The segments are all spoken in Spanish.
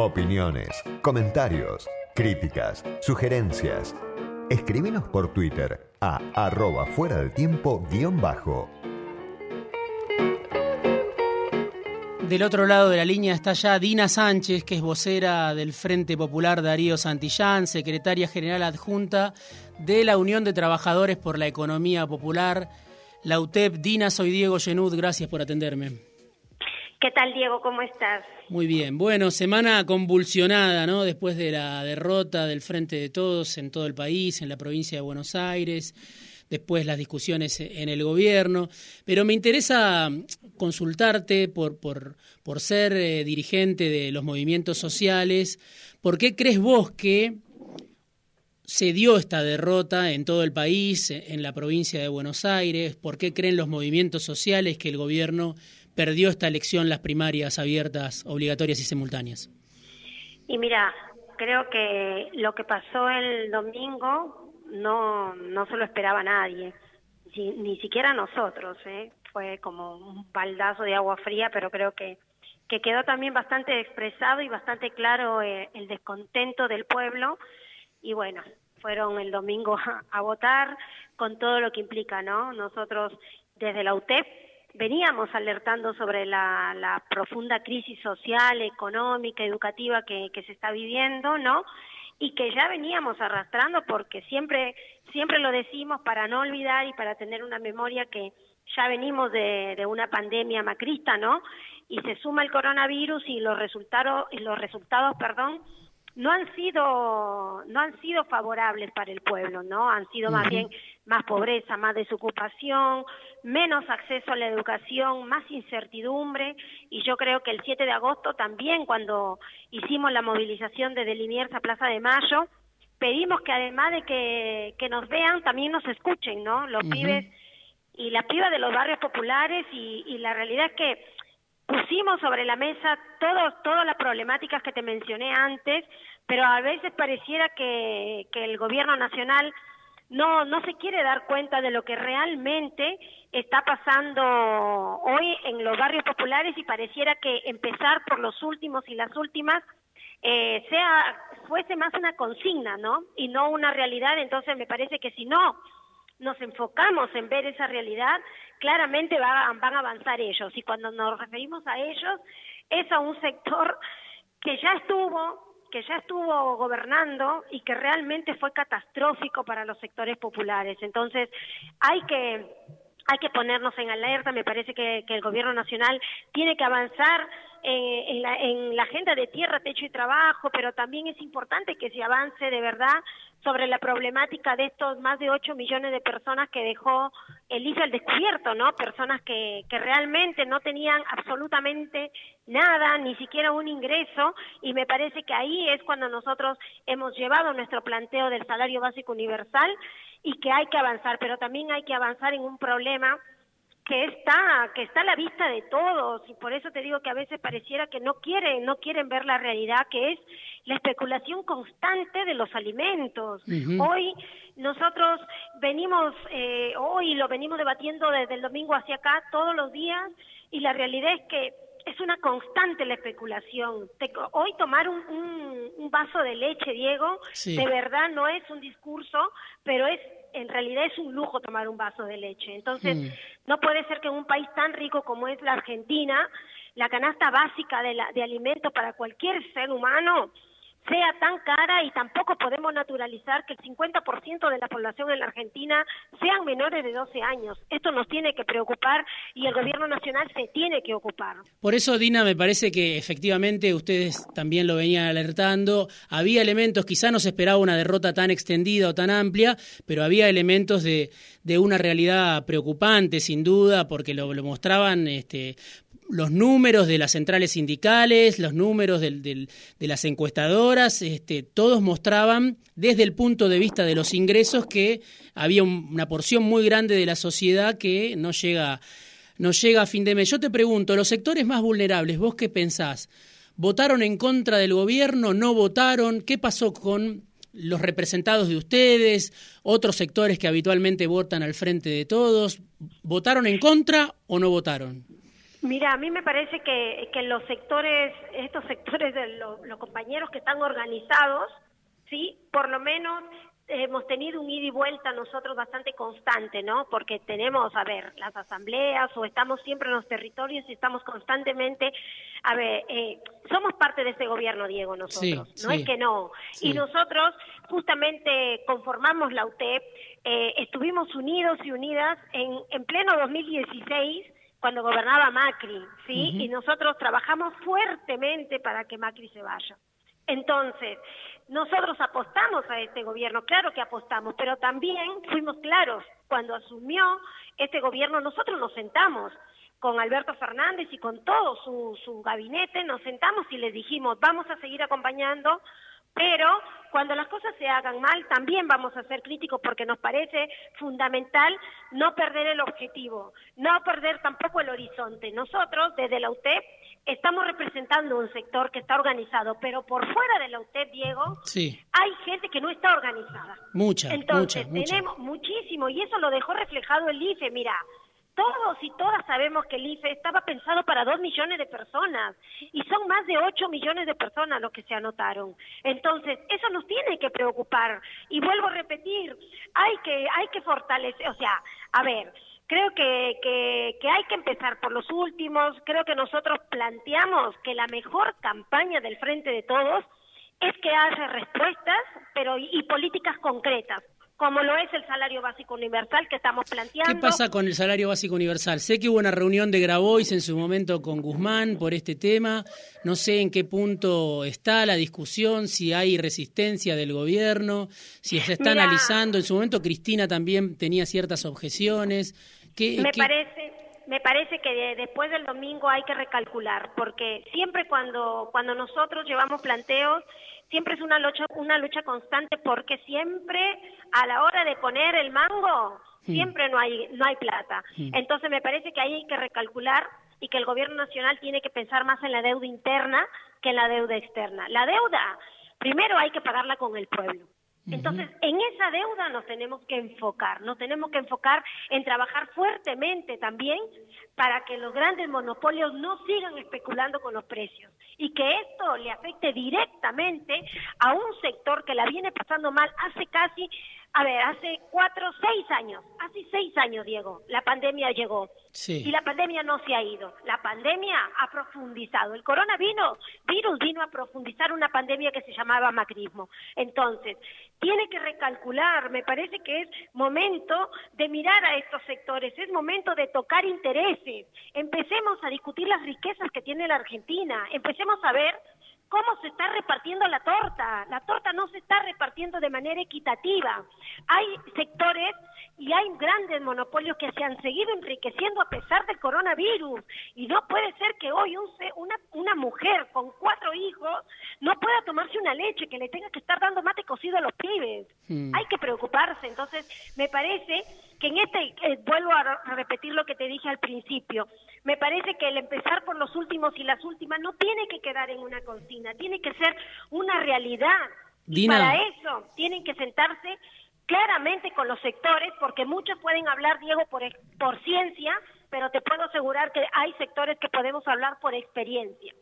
Opiniones, comentarios, críticas, sugerencias. Escríbenos por Twitter a arroba fuera del tiempo guion bajo. Del otro lado de la línea está ya Dina Sánchez, que es vocera del Frente Popular Darío Santillán, secretaria general adjunta de la Unión de Trabajadores por la Economía Popular, la UTEP. Dina, soy Diego Genud, gracias por atenderme. ¿Qué tal, Diego? ¿Cómo estás? Muy bien. Bueno, semana convulsionada, ¿no? Después de la derrota del Frente de Todos en todo el país, en la provincia de Buenos Aires después las discusiones en el gobierno, pero me interesa consultarte por, por, por ser eh, dirigente de los movimientos sociales, ¿por qué crees vos que se dio esta derrota en todo el país, en la provincia de Buenos Aires? ¿Por qué creen los movimientos sociales que el gobierno perdió esta elección, las primarias abiertas, obligatorias y simultáneas? Y mira, creo que lo que pasó el domingo no, no se lo esperaba nadie, ni siquiera nosotros, ¿eh? fue como un baldazo de agua fría, pero creo que, que quedó también bastante expresado y bastante claro eh, el descontento del pueblo y bueno, fueron el domingo a, votar con todo lo que implica, ¿no? Nosotros desde la UTEP veníamos alertando sobre la, la profunda crisis social, económica, educativa que, que se está viviendo, ¿no? y que ya veníamos arrastrando porque siempre siempre lo decimos para no olvidar y para tener una memoria que ya venimos de, de una pandemia macrista, ¿no? Y se suma el coronavirus y los resultados los resultados, perdón, no han sido no han sido favorables para el pueblo, ¿no? Han sido más bien más pobreza, más desocupación, menos acceso a la educación, más incertidumbre y yo creo que el 7 de agosto también cuando hicimos la movilización de Deliniers a Plaza de Mayo, pedimos que además de que, que nos vean, también nos escuchen, ¿no? Los pibes y la piba de los barrios populares y, y la realidad es que pusimos sobre la mesa todo, todas las problemáticas que te mencioné antes, pero a veces pareciera que, que el gobierno nacional no, no se quiere dar cuenta de lo que realmente está pasando hoy en los barrios populares y pareciera que empezar por los últimos y las últimas eh, sea fuese más una consigna, ¿no? Y no una realidad. Entonces me parece que si no nos enfocamos en ver esa realidad, claramente van a avanzar ellos. Y cuando nos referimos a ellos, es a un sector que ya estuvo que ya estuvo gobernando y que realmente fue catastrófico para los sectores populares. Entonces, hay que hay que ponernos en alerta, me parece que, el gobierno nacional tiene que avanzar en, la, en la agenda de tierra, techo y trabajo, pero también es importante que se avance de verdad sobre la problemática de estos más de 8 millones de personas que dejó el IFE al descubierto, ¿no? Personas que, que realmente no tenían absolutamente nada, ni siquiera un ingreso, y me parece que ahí es cuando nosotros hemos llevado nuestro planteo del salario básico universal y que hay que avanzar, pero también hay que avanzar en un problema que está que está a la vista de todos y por eso te digo que a veces pareciera que no quieren no quieren ver la realidad que es la especulación constante de los alimentos. Hoy nosotros venimos eh, hoy lo venimos debatiendo desde el domingo hacia acá todos los días y la realidad es que es una constante la especulación. hoy tomar un, un, vaso de leche, Diego, de verdad no es un discurso, pero es en realidad es un lujo tomar un vaso de leche. Entonces, mm. no puede ser que en un país tan rico como es la Argentina, la canasta básica de, la, de alimentos para cualquier ser humano sea tan cara y tampoco podemos naturalizar que el 50% de la población en la Argentina sean menores de 12 años. Esto nos tiene que preocupar y el gobierno nacional se tiene que ocupar. Por eso, Dina, me parece que efectivamente ustedes también lo venían alertando. Había elementos, quizá no se esperaba una derrota tan extendida o tan amplia, pero había elementos de, de una realidad preocupante, sin duda, porque lo, lo mostraban este, los números de las centrales sindicales, los números de las encuestadoras, este, todos mostraban desde el punto de vista de los ingresos que había una porción muy grande de la sociedad que no llega, no llega a fin de mes. Yo te pregunto, los sectores más vulnerables, ¿vos qué pensás? ¿Votaron en contra del gobierno? ¿No votaron? ¿Qué pasó con los representados de ustedes, otros sectores que habitualmente votan al frente de todos? ¿Votaron en contra o no votaron? Mira, a mí me parece que, que los sectores, estos sectores de los compañeros que están organizados, sí, por lo menos hemos tenido un ida y vuelta nosotros bastante constante, ¿no? Porque tenemos, a ver, las asambleas o estamos siempre en los territorios y estamos constantemente, a ver, eh, somos parte de este gobierno, Diego, nosotros, no es que no. Y nosotros justamente conformamos la UTEP, eh, estuvimos unidos y unidas en, en pleno 2016 cuando gobernaba Macri, ¿sí? Y nosotros trabajamos fuertemente para que Macri se vaya. Entonces, nosotros apostamos a este gobierno, claro que apostamos, pero también fuimos claros. Cuando asumió este gobierno, nosotros nos sentamos con Alberto Fernández y con todo su, su gabinete, nos sentamos y les dijimos, vamos a seguir acompañando pero cuando las cosas se hagan mal también vamos a ser críticos porque nos parece fundamental no perder el objetivo, no perder tampoco el horizonte. Nosotros desde la UTEP estamos representando un sector que está organizado, pero por fuera de la UTEP, Diego, hay gente que no está organizada. Mucha, Entonces, mucha, tenemos muchísimo y eso lo dejó reflejado el IFE, mira, todos y todas sabemos que el IFE estaba pensado para dos millones de personas y son más de ocho millones de personas los que se anotaron. Entonces, eso nos tiene que preocupar. Y vuelvo a repetir, hay que, hay que fortalecer, o sea, a ver, creo que, que, hay que empezar por los últimos. Creo que nosotros planteamos que la mejor campaña del Frente de Todos es que hace respuestas pero y políticas concretas como lo es el salario básico universal que estamos planteando. ¿Qué pasa con el salario básico universal? Sé que hubo una reunión de Grabois en su momento con Guzmán por este tema. No sé en qué punto está la discusión, si hay resistencia del gobierno, si se está analizando. En su momento Cristina también tenía ciertas objeciones. ¿Qué, me parece me parece que después del domingo hay que recalcular, porque siempre cuando, cuando nosotros llevamos planteos, siempre es una lucha, una lucha constante, porque siempre a la hora de poner el mango, siempre no hay, no hay plata. Entonces me parece que ahí hay que recalcular y que el gobierno nacional tiene que pensar más en la deuda interna que en la deuda externa. La deuda, primero hay que pagarla con el pueblo. Entonces, en esa deuda nos tenemos que enfocar, nos tenemos que enfocar en trabajar fuertemente también para que los grandes monopolios no sigan especulando con los precios y que esto le afecte directamente a un sector que la viene pasando mal hace casi a ver, hace cuatro, seis años, hace seis años, Diego, la pandemia llegó. Y la pandemia no se ha ido. La pandemia ha profundizado. El coronavirus virus vino a profundizar una pandemia que se llamaba macrismo. Entonces, tiene que recalcular, me parece que es momento de mirar a estos sectores, es momento de tocar intereses. Empecemos a discutir las riquezas que tiene la Argentina, empecemos a ver cómo se está repartiendo la torta. La torta no se está repartiendo de manera equitativa. Hay sectores y hay grandes monopolios que se han seguido enriqueciendo a pesar del coronavirus. Y no puede ser que hoy una, una mujer con cuatro hijos no pueda tomarse una leche, que le tenga que estar dando mate cocido a los pibes. Hay que preocuparse. Entonces, me parece que en este, eh, vuelvo a repetir lo que te dije al principio, me parece que el empezar por los últimos y las últimas no tiene que quedar en una cocina, tiene que ser una realidad. Y para eso tienen que sentarse claramente con los sectores, porque muchos pueden hablar, Diego, por, por ciencia, pero te puedo asegurar que hay sectores que podemos hablar por experiencia.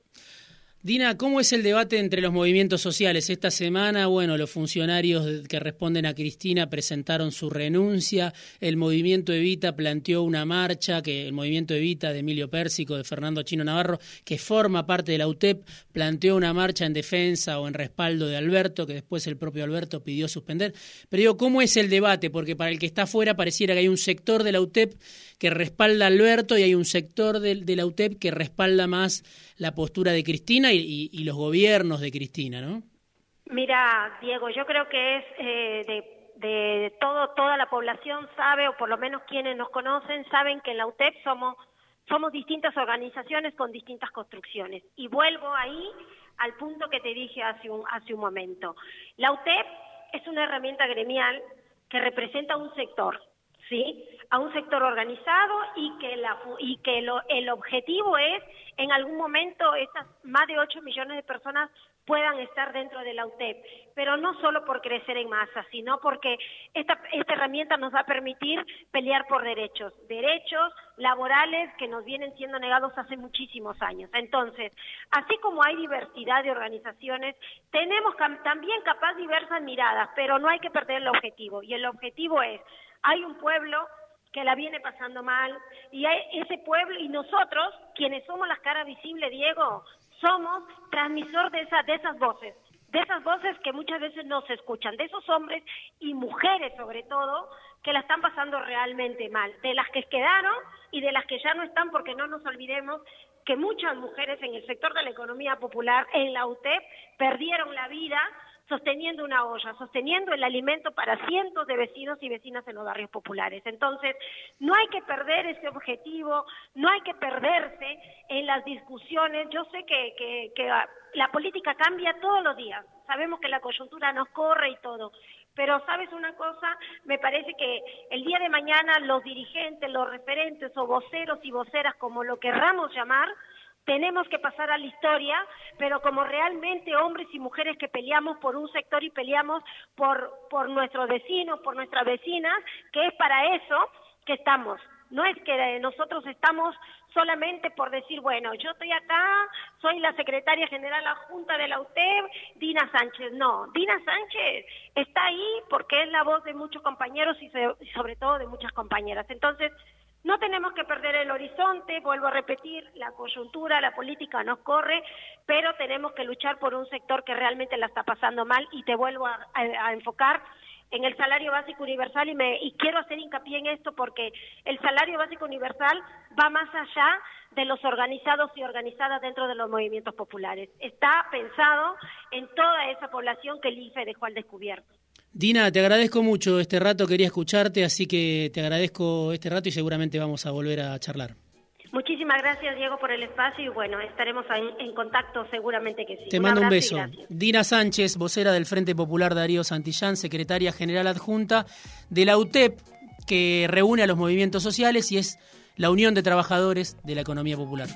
Dina, ¿cómo es el debate entre los movimientos sociales? Esta semana, bueno, los funcionarios que responden a Cristina presentaron su renuncia, el movimiento Evita planteó una marcha, que el movimiento Evita de Emilio Pérsico, de Fernando Chino Navarro, que forma parte de la UTEP, planteó una marcha en defensa o en respaldo de Alberto, que después el propio Alberto pidió suspender. Pero digo, ¿cómo es el debate? Porque para el que está afuera pareciera que hay un sector de la UTEP que respalda a Alberto y hay un sector de, de la UTEP que respalda más la postura de Cristina y, los gobiernos de Cristina, ¿no? Mira, Diego, yo creo que es eh, de, todo, toda la población sabe, o por lo menos quienes nos conocen, saben que en la UTEP somos, somos distintas organizaciones con distintas construcciones. Y vuelvo ahí al punto que te dije hace un, hace un momento. La UTEP es una herramienta gremial que representa un sector, ¿sí? a un sector organizado y que, la, y que lo, el objetivo es en algún momento esas más de 8 millones de personas puedan estar dentro de la UTEP, pero no solo por crecer en masa, sino porque esta, esta herramienta nos va a permitir pelear por derechos, derechos laborales que nos vienen siendo negados hace muchísimos años. Entonces, así como hay diversidad de organizaciones, tenemos también capaz diversas miradas, pero no hay que perder el objetivo, y el objetivo es, hay un pueblo que la viene pasando mal, y ese pueblo y nosotros, quienes somos las caras visibles, Diego, somos transmisor de, esa, de esas voces, de esas voces que muchas veces no se escuchan, de esos hombres y mujeres sobre todo, que la están pasando realmente mal, de las que quedaron y de las que ya no están, porque no nos olvidemos que muchas mujeres en el sector de la economía popular, en la UTEP, perdieron la vida sosteniendo una olla, sosteniendo el alimento para cientos de vecinos y vecinas en los barrios populares. Entonces, no hay que perder ese objetivo, no hay que perderse en las discusiones. Yo sé que, que, la política cambia todos los días, sabemos que la coyuntura nos corre y todo, pero sabes una cosa, me parece que el día de mañana los dirigentes, los referentes o voceros y voceras, como lo querramos llamar, tenemos que pasar a la historia, pero como realmente hombres y mujeres que peleamos por un sector y peleamos por, por nuestros vecinos, por nuestras vecinas, que es para eso que estamos. No es que nosotros estamos solamente por decir, bueno, yo estoy acá, soy la secretaria general adjunta de la UTEB, Dina Sánchez. No, Dina Sánchez está ahí porque es la voz de muchos compañeros y sobre todo de muchas compañeras. Entonces, no tenemos que perder el horizonte, vuelvo a repetir, la coyuntura, la política nos corre, pero tenemos que luchar por un sector que realmente la está pasando mal y te vuelvo a, enfocar en el salario básico universal y, me, y quiero hacer hincapié en esto porque el salario básico universal va más allá de los organizados y organizadas dentro de los movimientos populares. Está pensado en toda esa población que el IFE dejó al descubierto. Dina, te agradezco mucho este rato, quería escucharte, así que te agradezco este rato y seguramente vamos a volver a charlar. Muchísimas gracias, Diego, por el espacio y bueno, estaremos en, contacto seguramente que sí. Te mando un beso. Dina Sánchez, vocera del Frente Popular Darío Santillán, secretaria general adjunta de la UTEP, que reúne a los movimientos sociales y es la Unión de Trabajadores de la Economía Popular.